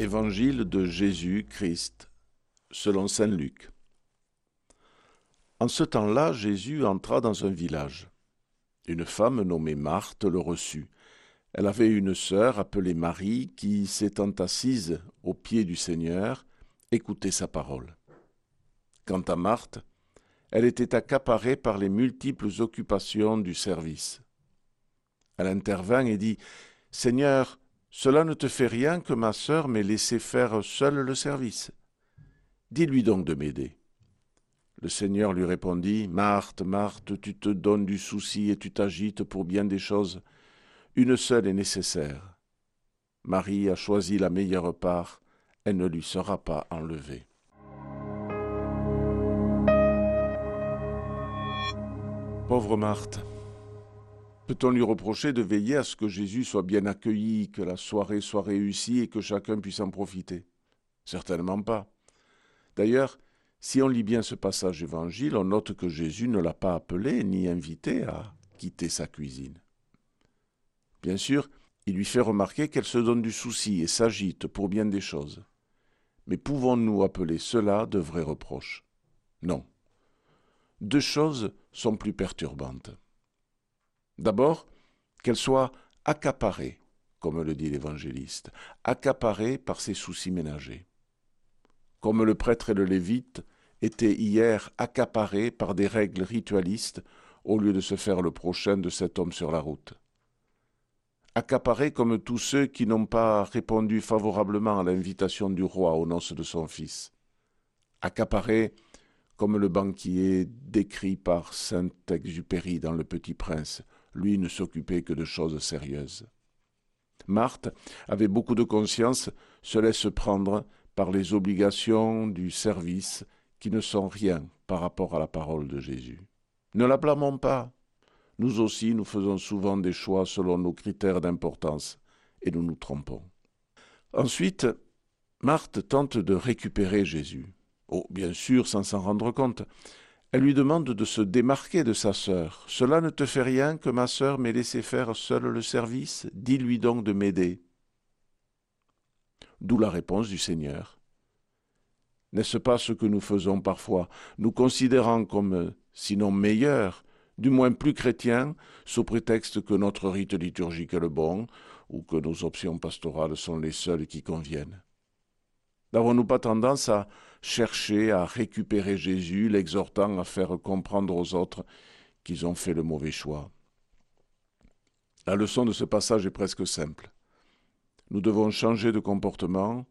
Évangile de Jésus-Christ selon Saint Luc. En ce temps-là, Jésus entra dans un village. Une femme nommée Marthe le reçut. Elle avait une sœur appelée Marie qui, s'étant assise au pied du Seigneur, écoutait sa parole. Quant à Marthe, elle était accaparée par les multiples occupations du service. Elle intervint et dit Seigneur, cela ne te fait rien que ma sœur m'ait laissé faire seule le service. Dis-lui donc de m'aider. Le Seigneur lui répondit, Marthe, Marthe, tu te donnes du souci et tu t'agites pour bien des choses. Une seule est nécessaire. Marie a choisi la meilleure part, elle ne lui sera pas enlevée. Pauvre Marthe. Peut-on lui reprocher de veiller à ce que Jésus soit bien accueilli, que la soirée soit réussie et que chacun puisse en profiter? Certainement pas. D'ailleurs, si on lit bien ce passage évangile, on note que Jésus ne l'a pas appelé ni invité à quitter sa cuisine. Bien sûr, il lui fait remarquer qu'elle se donne du souci et s'agite pour bien des choses. Mais pouvons-nous appeler cela de vrais reproches? Non. Deux choses sont plus perturbantes. D'abord, qu'elle soit accaparée, comme le dit l'évangéliste, accaparée par ses soucis ménagers. Comme le prêtre et le lévite étaient hier accaparés par des règles ritualistes au lieu de se faire le prochain de cet homme sur la route. Accaparés comme tous ceux qui n'ont pas répondu favorablement à l'invitation du roi aux noces de son fils. Accaparés comme le banquier décrit par Saint-Exupéry dans Le Petit Prince, lui ne s'occupait que de choses sérieuses. Marthe avait beaucoup de conscience, se laisse prendre par les obligations du service qui ne sont rien par rapport à la parole de Jésus. Ne la blâmons pas. Nous aussi, nous faisons souvent des choix selon nos critères d'importance et nous nous trompons. Ensuite, Marthe tente de récupérer Jésus. Oh, bien sûr, sans s'en rendre compte. Elle lui demande de se démarquer de sa sœur. Cela ne te fait rien que ma sœur m'ait laissé faire seule le service Dis-lui donc de m'aider. D'où la réponse du Seigneur. N'est-ce pas ce que nous faisons parfois, nous considérant comme, sinon meilleurs, du moins plus chrétiens, sous prétexte que notre rite liturgique est le bon, ou que nos options pastorales sont les seules qui conviennent N'avons-nous pas tendance à chercher à récupérer Jésus, l'exhortant à faire comprendre aux autres qu'ils ont fait le mauvais choix La leçon de ce passage est presque simple. Nous devons changer de comportement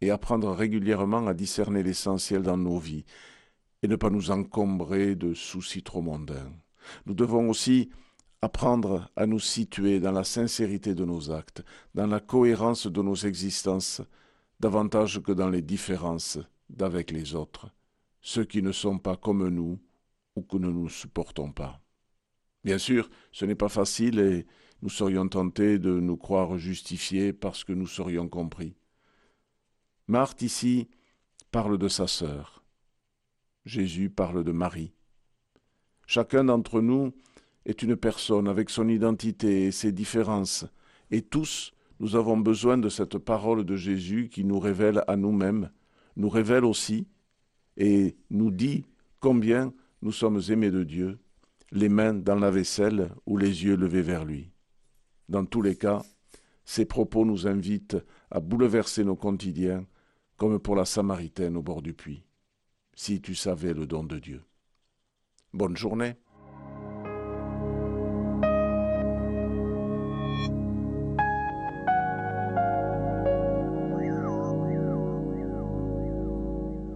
et apprendre régulièrement à discerner l'essentiel dans nos vies et ne pas nous encombrer de soucis trop mondains. Nous devons aussi apprendre à nous situer dans la sincérité de nos actes, dans la cohérence de nos existences, davantage que dans les différences d'avec les autres, ceux qui ne sont pas comme nous ou que nous ne supportons pas. Bien sûr, ce n'est pas facile et nous serions tentés de nous croire justifiés parce que nous serions compris. Marthe ici parle de sa sœur. Jésus parle de Marie. Chacun d'entre nous est une personne avec son identité et ses différences, et tous nous avons besoin de cette parole de Jésus qui nous révèle à nous-mêmes, nous révèle aussi et nous dit combien nous sommes aimés de Dieu, les mains dans la vaisselle ou les yeux levés vers lui. Dans tous les cas, ces propos nous invitent à bouleverser nos quotidiens, comme pour la Samaritaine au bord du puits. Si tu savais le don de Dieu. Bonne journée.